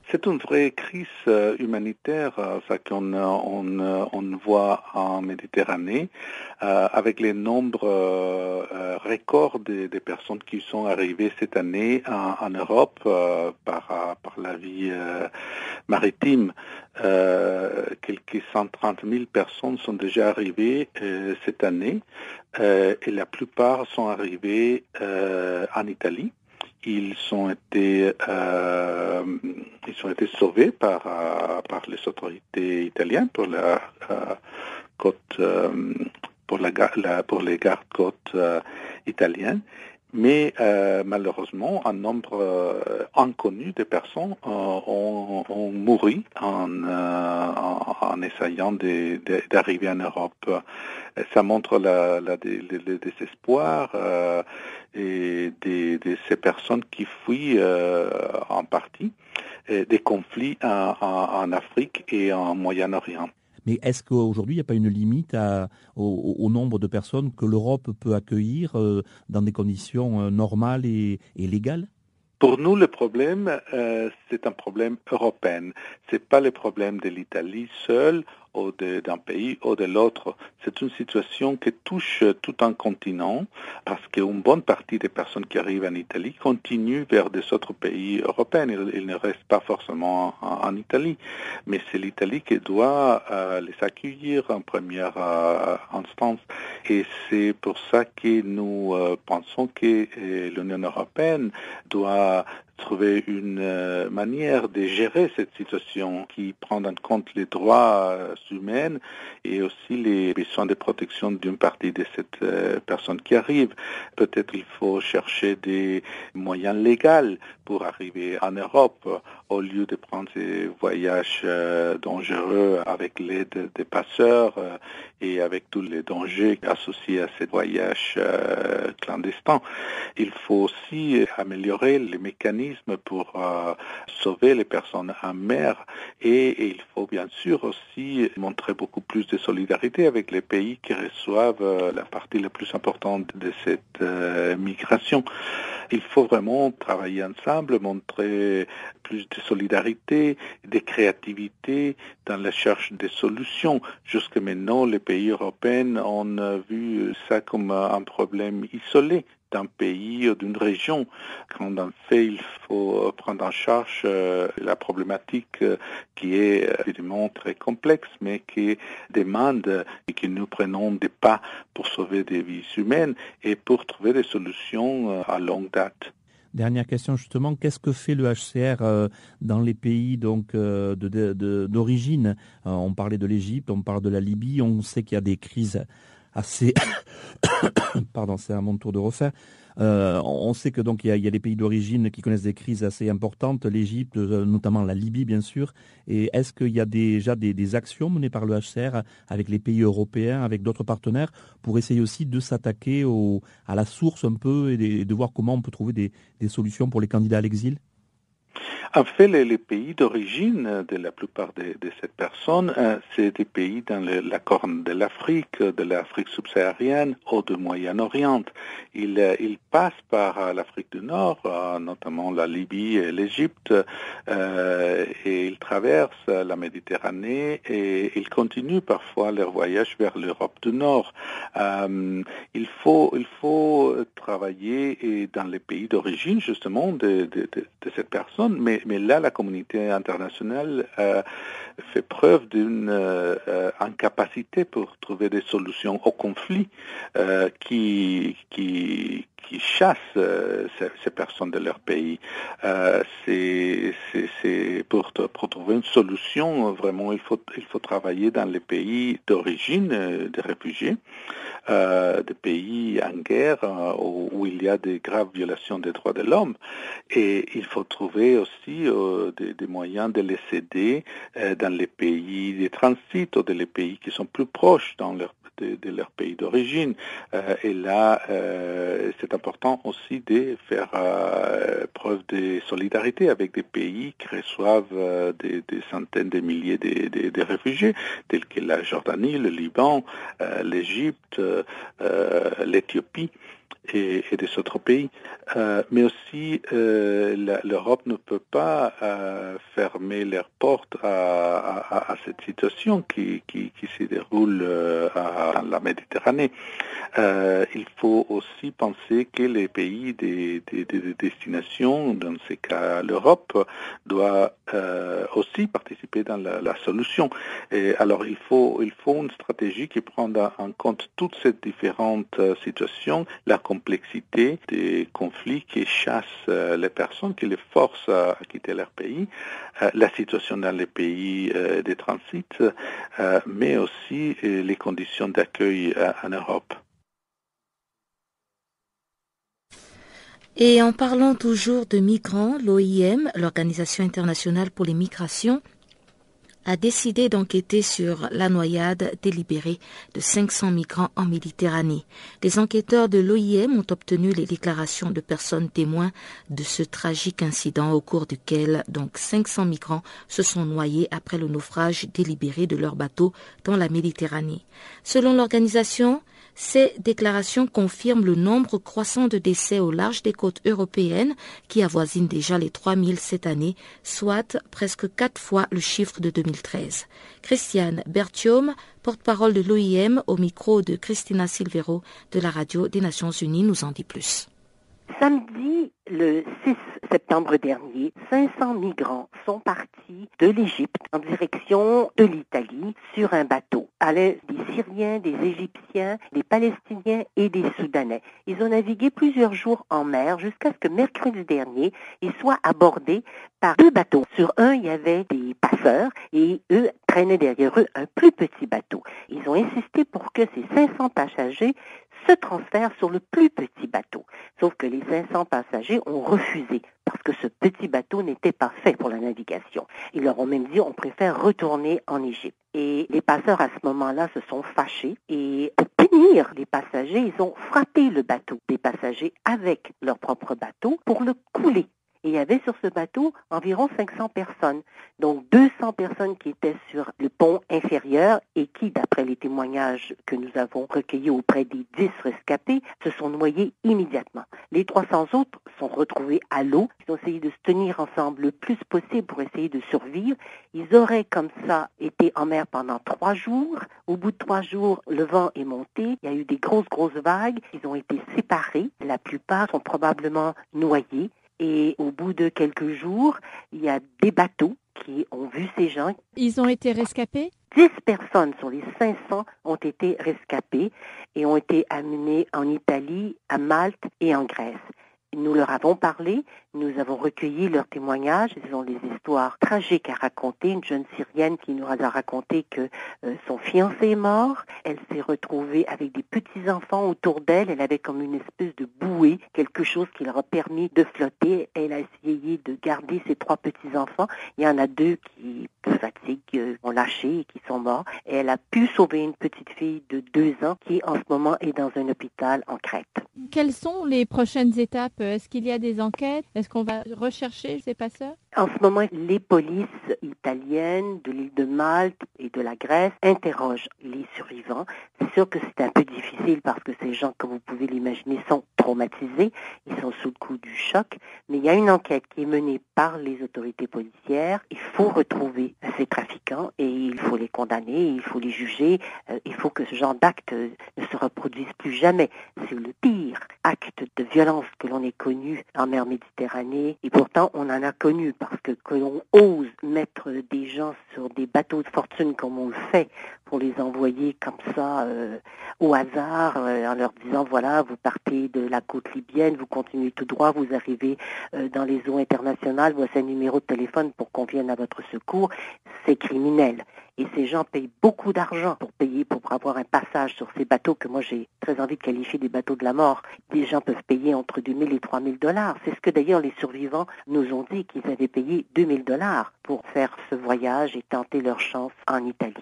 C'est une vraie crise euh, humanitaire, ça euh, qu'on euh, on, on, voit en Méditerranée, avec les nombres records des, personnes qui sont arrivées cette année en, Europe par, par la vie maritime. quelques 130 000 personnes sont déjà arrivées cette année et la plupart sont arrivées en Italie ils ont été euh, ils ont été sauvés par euh, par les autorités italiennes pour la euh, côte pour la, pour les gardes côtes italiennes mais malheureusement, un nombre inconnu de personnes ont, ont, mouru en, en, essayant d'arriver en Europe. Ça montre la, le désespoir et de, ces personnes qui fuient euh, en partie des conflits en, Afrique et en Moyen-Orient. Mais est-ce qu'aujourd'hui, il n'y a pas une limite au, nombre de personnes que l'Europe peut accueillir euh, dans des conditions euh, normales et, légales? Pour nous, le problème, c'est un problème européen. Ce n'est pas le problème de l'Italie seule d'un pays ou de l'autre. C'est une situation qui touche tout un continent parce qu'une bonne partie des personnes qui arrivent en Italie continuent vers des autres pays européens. Ils, ne restent pas forcément en, Italie, mais c'est l'Italie qui doit euh, les accueillir en première euh, instance. Et c'est pour ça que nous euh, pensons que l'Union européenne doit trouver une euh, manière de gérer cette situation qui prend en compte les droits euh, humains et aussi les besoins de protection d'une partie de cette euh, personne qui arrive. Peut-être il faut chercher des moyens légaux pour arriver en Europe au lieu de prendre ces voyages dangereux avec l'aide des passeurs et avec tous les dangers associés à ces voyages clandestins. Il faut aussi améliorer les mécanismes pour sauver les personnes en mer et, il faut bien sûr aussi montrer beaucoup plus de solidarité avec les pays qui reçoivent la partie la plus importante de cette migration. Il faut vraiment travailler ensemble, montrer plus de solidarité, de créativité dans la recherche des solutions. Jusque maintenant, les pays européens ont vu ça comme un problème isolé d'un pays ou d'une région. Quand en fait, il faut prendre en charge euh, la problématique euh, qui est euh, évidemment très complexe, mais qui demande et que nous prenons des pas pour sauver des vies humaines et pour trouver des solutions à longue date. Dernière question justement, qu'est-ce que fait le HCR dans les pays donc d'origine? On parlait de l'Égypte, on parle de la Libye, on sait qu'il y a des crises <coughs> Pardon, c'est à mon tour de refaire. Euh, on sait que donc il y a, des pays d'origine qui connaissent des crises assez importantes, l'Égypte, euh, notamment la Libye bien sûr. Et est-ce qu'il y a déjà des, actions menées par le HCR avec les pays européens, avec d'autres partenaires, pour essayer aussi de s'attaquer à la source un peu et de, voir comment on peut trouver des solutions pour les candidats à l'exil? En fait, les, pays d'origine de la plupart de, ces personnes, euh, c'est des pays dans la corne de l'Afrique, de l'Afrique subsaharienne ou du Moyen-Orient. Ils, euh, passent par euh, l'Afrique du Nord, notamment la Libye et l'Égypte, et ils traversent la Méditerranée et ils continuent parfois leur voyage vers l'Europe du Nord. il, faut, il faut travailler dans les pays d'origine, justement, de, de, de cette personne, mais là, la communauté internationale euh, fait preuve d'une euh, incapacité pour trouver des solutions au conflit euh, qui, qui, chassent ces, personnes de leur pays. pour, trouver une solution, vraiment, il faut, il faut travailler dans les pays d'origine des réfugiés. Des pays en guerre euh, où, il y a des graves violations des droits de l'homme. Et il faut trouver aussi euh, des, moyens de les aider dans les pays de transit ou dans les pays qui sont plus proches dans de, leur pays d'origine. et là, c'est important aussi de faire preuve de solidarité avec des pays qui reçoivent des, centaines de milliers de, réfugiés, tels que la Jordanie, le Liban, l'Égypte, euh, l'Éthiopie et, des autres pays. Euh, mais aussi, euh, l'Europe ne peut pas fermer leurs portes à, cette situation qui, qui, se déroule à, la Méditerranée. il faut aussi penser que les pays des, destinations, dans ces cas l'Europe, doit aussi participer dans la, solution. Et alors il faut, il faut une stratégie qui prend en compte toutes ces différentes situations, complexité des conflits qui chassent euh, les personnes, qui les forcent à quitter leur pays, euh, la situation dans les pays euh, de transit, mais aussi les conditions d'accueil en Europe. Et en parlant toujours de migrants, l'OIM, l'Organisation internationale pour les migrations, a décidé d'enquêter sur la noyade délibérée de 500 migrants en Méditerranée. Les enquêteurs de l'OIM ont obtenu les déclarations de personnes témoins de ce tragique incident au cours duquel donc 500 migrants se sont noyés après le naufrage délibéré de leur bateau dans la Méditerranée. Selon l'organisation, ces déclarations confirment le nombre croissant de décès au large des côtes européennes qui avoisinent déjà les 3000 cette année, soit presque quatre fois le chiffre de 2013. Christiane Bertium, porte-parole de l'OIM au micro de Christina Silvero de la radio des Nations Unies, nous en dit plus. Samedi, le 6 septembre dernier, 500 migrants sont partis de l'Égypte en direction de l'Italie sur un bateau. L'aide des Syriens, des Égyptiens, des Palestiniens et des Soudanais. Ils ont navigué plusieurs jours en mer jusqu'à ce que mercredi dernier, ils soient abordés par deux bateaux. Sur un, il y avait des passeurs et eux traînaient derrière eux un plus petit bateau. Ils ont insisté pour que ces 500 passagers se transfèrent sur le plus petit bateau. Sauf que les 500 passagers ont refusé parce que ce petit bateau n'était pas fait pour la navigation. Ils leur ont même dit on préfère retourner en Égypte. Et les passeurs à ce moment-là se sont fâchés et pour punir les passagers, ils ont frappé le bateau des passagers avec leur propre bateau pour le couler. Et il y avait sur ce bateau environ 500 personnes. Donc 200 personnes qui étaient sur le pont inférieur et qui, d'après les témoignages que nous avons recueillis auprès des 10 rescapés, se sont noyés immédiatement. Les 300 autres sont retrouvés à l'eau. Ils ont essayé de se tenir ensemble le plus possible pour essayer de survivre. Ils auraient comme ça été en mer pendant trois jours. Au bout de trois jours, le vent est monté. Il y a eu des grosses, grosses vagues. Ils ont été séparés. La plupart sont probablement noyés. Et au bout de quelques jours, il y a des bateaux qui ont vu ces gens. Ils ont été rescapés? 10 personnes sur les 500 ont été rescapées et ont été amenées en Italie, à Malte et en Grèce. Nous leur avons parlé, nous avons recueilli leurs témoignages, ils ont des histoires tragiques à raconter. Une jeune Syrienne qui nous a raconté que euh, son fiancé est mort, elle s'est retrouvée avec des petits-enfants autour d'elle, elle avait comme une espèce de bouée, quelque chose qui leur a permis de flotter. Elle a essayé de garder ses trois petits-enfants. Il y en a deux qui, de fatigue, euh, ont lâché et qui sont morts. Et elle a pu sauver une petite fille de deux ans qui en ce moment est dans un hôpital en Crète. Quelles sont les prochaines étapes? Est-ce qu'il y a des enquêtes? Est-ce qu'on va rechercher ces passeurs En ce moment, les polices italiennes de l'île de Malte et de la Grèce interrogent les survivants. C'est sûr que c'est un peu difficile parce que ces gens, comme vous pouvez l'imaginer, sont traumatisés. Ils sont sous le coup du choc. Mais il y a une enquête qui est menée par les autorités policières. Il faut retrouver ces trafiquants et il faut les condamner, il faut les juger. Euh, il faut que ce genre d'actes ne se reproduise plus jamais. C'est le pire acte de violence que l'on ait connu en mer Méditerranée. Et pourtant, on en a connu parce que que l'on ose mettre des gens sur des bateaux de fortune comme on le fait pour les envoyer comme ça euh, au hasard euh, en leur disant voilà, vous partez de la côte libyenne, vous continuez tout droit, vous arrivez euh, dans les eaux internationales, voici un numéro de téléphone pour qu'on vienne à votre secours, c'est criminel. Et ces gens payent beaucoup d'argent pour payer, pour avoir un passage sur ces bateaux que moi j'ai très envie de qualifier des bateaux de la mort. Des gens peuvent payer entre 2000 et 3000 dollars. C'est ce que d'ailleurs les survivants nous ont dit qu'ils avaient payé 2000 dollars pour faire ce voyage et tenter leur chance en Italie.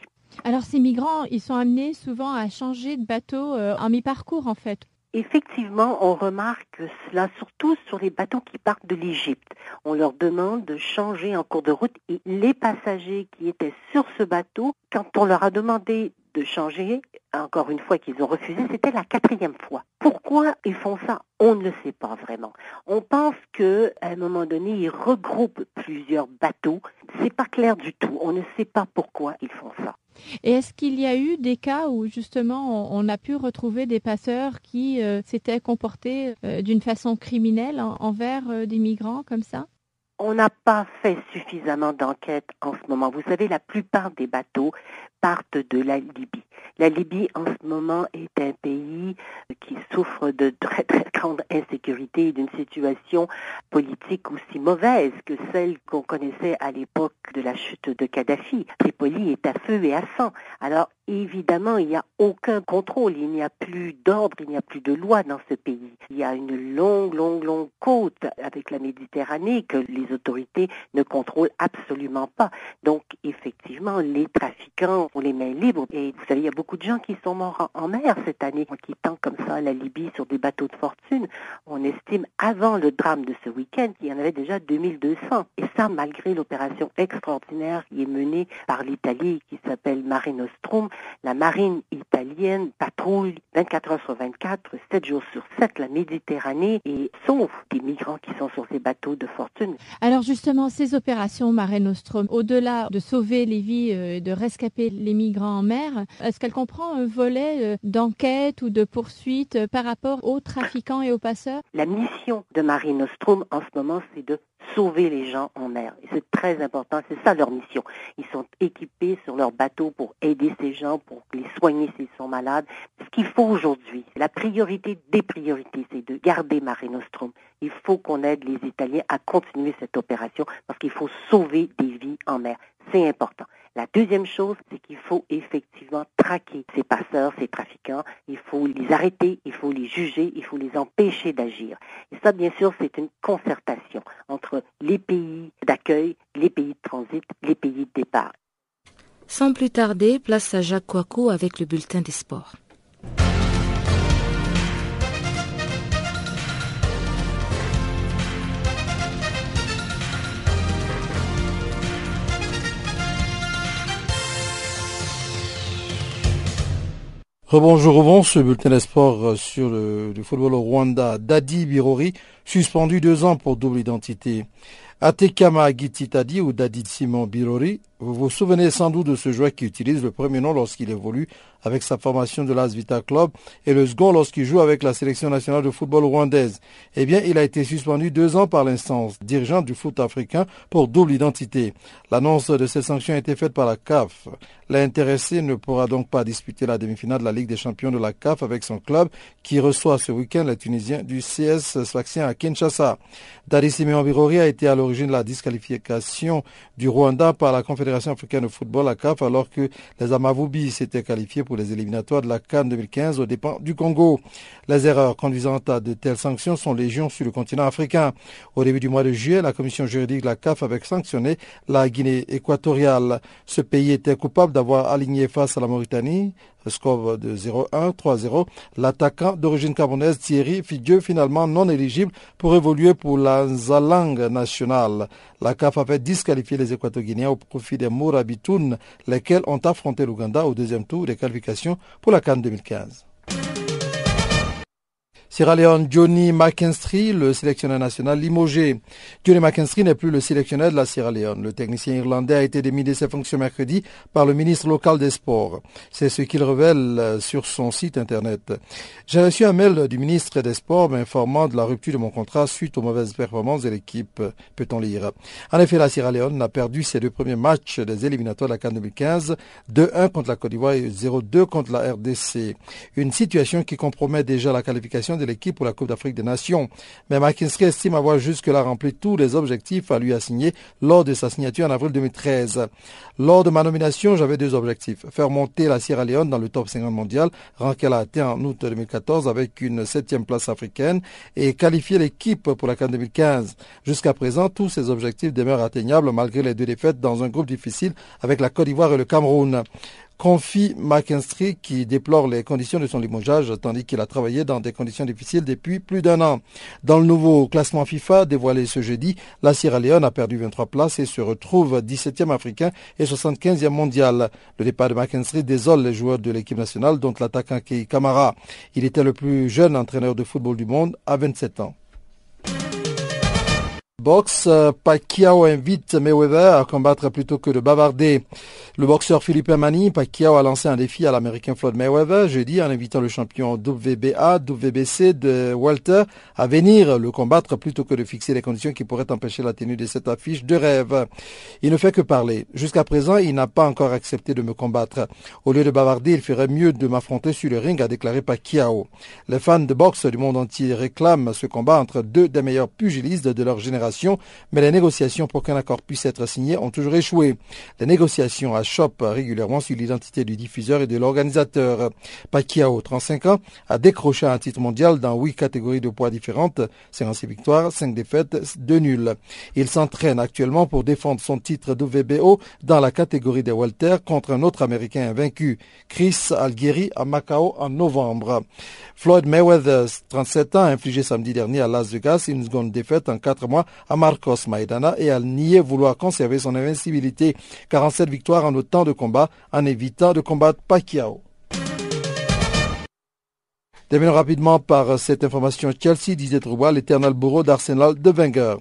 Alors ces migrants, ils sont amenés souvent à changer de bateau euh, en mi-parcours en fait. Effectivement, on remarque cela surtout sur les bateaux qui partent de l'Égypte. On leur demande de changer en cours de route et les passagers qui étaient sur ce bateau, quand on leur a demandé de changer, encore une fois qu'ils ont refusé, c'était la quatrième fois. Pourquoi ils font ça? On ne le sait pas vraiment. On pense qu'à un moment donné, ils regroupent plusieurs bateaux. C'est pas clair du tout. On ne sait pas pourquoi ils font ça. Et est-ce qu'il y a eu des cas où justement on, a pu retrouver des passeurs qui euh, s'étaient comportés euh, d'une façon criminelle envers euh, des migrants comme ça? On n'a pas fait suffisamment d'enquêtes en ce moment. Vous savez, la plupart des bateaux partent de la Libye. La Libye, en ce moment, est un pays qui souffre de très, très grande insécurité et d'une situation politique aussi mauvaise que celle qu'on connaissait à l'époque de la chute de Kadhafi. Tripoli est à feu et à sang. Alors, évidemment, il n'y a aucun contrôle, il n'y a plus d'ordre, il n'y a plus de loi dans ce pays. Il y a une longue, longue, longue côte avec la Méditerranée que les autorités ne contrôlent absolument pas. Donc, effectivement, les trafiquants ont les mains libres. Et vous savez, il y a beaucoup de gens qui sont morts en, mer cette année, en quittant comme ça la Libye sur des bateaux de fortune. On estime, avant le drame de ce week-end, qu'il y en avait déjà 2200. Et ça, malgré l'opération extraordinaire qui est menée par l'Italie, qui s'appelle Mare Nostrum, la marine italienne patrouille 24 heures sur 24, 7 jours sur 7 la Méditerranée et sauve des migrants qui sont sur ces bateaux de fortune. Alors justement, ces opérations Mare Nostrum, au-delà de sauver les vies, et euh, de rescaper les migrants en mer, est-ce qu'elle comprend un volet euh, d'enquête ou de poursuite euh, par rapport aux trafiquants et aux passeurs? La mission de Mare Nostrum en ce moment, c'est de sauver les gens en mer. C'est très important, c'est ça leur mission. Ils sont équipés sur leur bateau pour aider ces gens, pour les soigner s'ils sont malades. Ce qu'il faut aujourd'hui, la priorité des priorités, c'est de garder Mare Nostrum. Il faut qu'on aide les Italiens à continuer cette opération parce qu'il faut sauver des vies en mer. C'est important. La deuxième chose, c'est qu'il faut effectivement traquer ces passeurs, ces trafiquants. Il faut les arrêter, il faut les juger, il faut les empêcher d'agir. Et ça, bien sûr, c'est une concertation entre les pays d'accueil, les pays de transit, les pays de départ. Sans plus tarder, place à Jacques Coaco avec le bulletin des sports. Rebonjour, rebonjour, ce bulletin d'espoir sur le, le, football au Rwanda. Dadi Birori, suspendu deux ans pour double identité. Atekama Gititadi ou Dadi Simon Birori, vous vous souvenez sans doute de ce joueur qui utilise le premier nom lorsqu'il évolue avec sa formation de l'As Vita Club et le second lorsqu'il joue avec la sélection nationale de football rwandaise. Eh bien, il a été suspendu deux ans par l'instance dirigeante du foot africain pour double identité. L'annonce de cette sanction a été faite par la CAF. L'intéressé ne pourra donc pas disputer la demi-finale de la Ligue des champions de la CAF avec son club qui reçoit ce week-end les Tunisiens du CS Sfaxien à Kinshasa. Dari Simeon Birori a été à l'origine de la disqualification du Rwanda par la Confédération africaine de football, la CAF, alors que les Amavubi s'étaient qualifiés pour les éliminatoires de la Cannes 2015 aux dépens du Congo. Les erreurs conduisant à de telles sanctions sont légion sur le continent africain. Au début du mois de juillet, la commission juridique de la CAF avait sanctionné la Guinée équatoriale. Ce pays était coupable d'avoir aligné face à la Mauritanie score de 0-1, 3-0. L'attaquant d'origine camerounaise Thierry Fidieu, finalement non éligible pour évoluer pour la Zalang nationale. La CAF avait disqualifié les Équato-Guinéens au profit des Mourabitoun, lesquels ont affronté l'Ouganda au deuxième tour des qualifications pour la Cannes 2015. Sierra Leone, Johnny McKinstry, le sélectionneur national limogé. Johnny McKinstry n'est plus le sélectionneur de la Sierra Leone. Le technicien irlandais a été démis de ses fonctions mercredi par le ministre local des Sports. C'est ce qu'il révèle sur son site internet. J'ai reçu un mail du ministre des Sports m'informant de la rupture de mon contrat suite aux mauvaises performances de l'équipe, peut-on lire. En effet, la Sierra Leone a perdu ses deux premiers matchs des éliminatoires de la CAN 2015, 2-1 contre la Côte d'Ivoire et 0-2 contre la RDC. Une situation qui compromet déjà la qualification l'équipe pour la Coupe d'Afrique des Nations. Mais McKinstry estime avoir jusque-là rempli tous les objectifs à lui assigner lors de sa signature en avril 2013. Lors de ma nomination, j'avais deux objectifs. Faire monter la Sierra Leone dans le top 50 mondial, rang qu'elle a atteint en août 2014 avec une septième place africaine et qualifier l'équipe pour la CAN 2015. Jusqu'à présent, tous ces objectifs demeurent atteignables malgré les deux défaites dans un groupe difficile avec la Côte d'Ivoire et le Cameroun confie McKinstry qui déplore les conditions de son limogeage tandis qu'il a travaillé dans des conditions difficiles depuis plus d'un an. Dans le nouveau classement FIFA dévoilé ce jeudi, la Sierra Leone a perdu 23 places et se retrouve 17e africain et 75e mondial. Le départ de McKinstry désole les joueurs de l'équipe nationale dont l'attaquant Kei Kamara. Il était le plus jeune entraîneur de football du monde à 27 ans. Box, Pacquiao invite Mayweather à combattre plutôt que de bavarder. Le boxeur Philippe Mani, Pacquiao a lancé un défi à l'américain Floyd Mayweather jeudi en invitant le champion WBA, WBC de Walter à venir le combattre plutôt que de fixer les conditions qui pourraient empêcher la tenue de cette affiche de rêve. Il ne fait que parler. Jusqu'à présent, il n'a pas encore accepté de me combattre. Au lieu de bavarder, il ferait mieux de m'affronter sur le ring, a déclaré Pacquiao. Les fans de boxe du monde entier réclament ce combat entre deux des meilleurs pugilistes de leur génération mais les négociations pour qu'un accord puisse être signé ont toujours échoué. Les négociations achoppent régulièrement sur l'identité du diffuseur et de l'organisateur. Pacquiao, 35 ans, a décroché un titre mondial dans huit catégories de poids différentes, 56 victoires, 5 défaites, 2 nuls. Il s'entraîne actuellement pour défendre son titre de WBO dans la catégorie des welter contre un autre Américain invaincu, Chris Algieri à Macao en novembre. Floyd Mayweather, 37 ans, a infligé samedi dernier à Las Vegas une seconde défaite en 4 mois à Marcos Maidana et a nié vouloir conserver son invincibilité. 47 victoires en autant de combats en évitant de combattre Pacquiao. Terminons rapidement par cette information. Chelsea disait Trouba, l'éternel bourreau d'Arsenal de Wenger.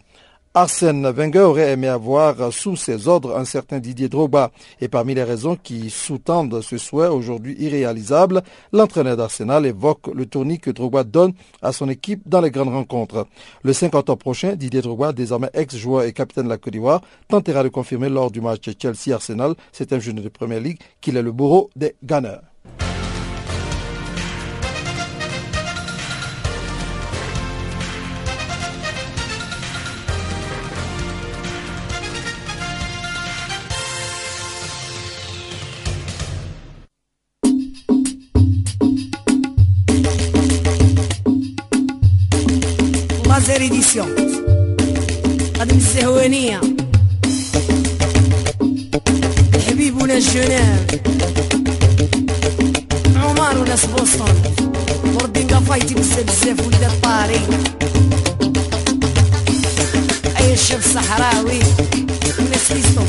Arsène Wenger aurait aimé avoir sous ses ordres un certain Didier Drogba. Et parmi les raisons qui sous-tendent ce souhait aujourd'hui irréalisable, l'entraîneur d'Arsenal évoque le tournis que Drogba donne à son équipe dans les grandes rencontres. Le 50 octobre prochain, Didier Drogba, désormais ex-joueur et capitaine de la Côte d'Ivoire, tentera de confirmer lors du match Chelsea-Arsenal, c'est un jeune de Première Ligue, qu'il est le bourreau des Gunners. السيسيو قدم الزهوانية الحبيب وناس جناب عمر وناس بوسطن وردينكا فايتي بزاف بزاف ولاد طاري أي شاب صحراوي ناس ليستون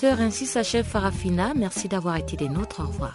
auditeurs, ainsi s'achève Farafina. Merci d'avoir été des nôtres. Au revoir.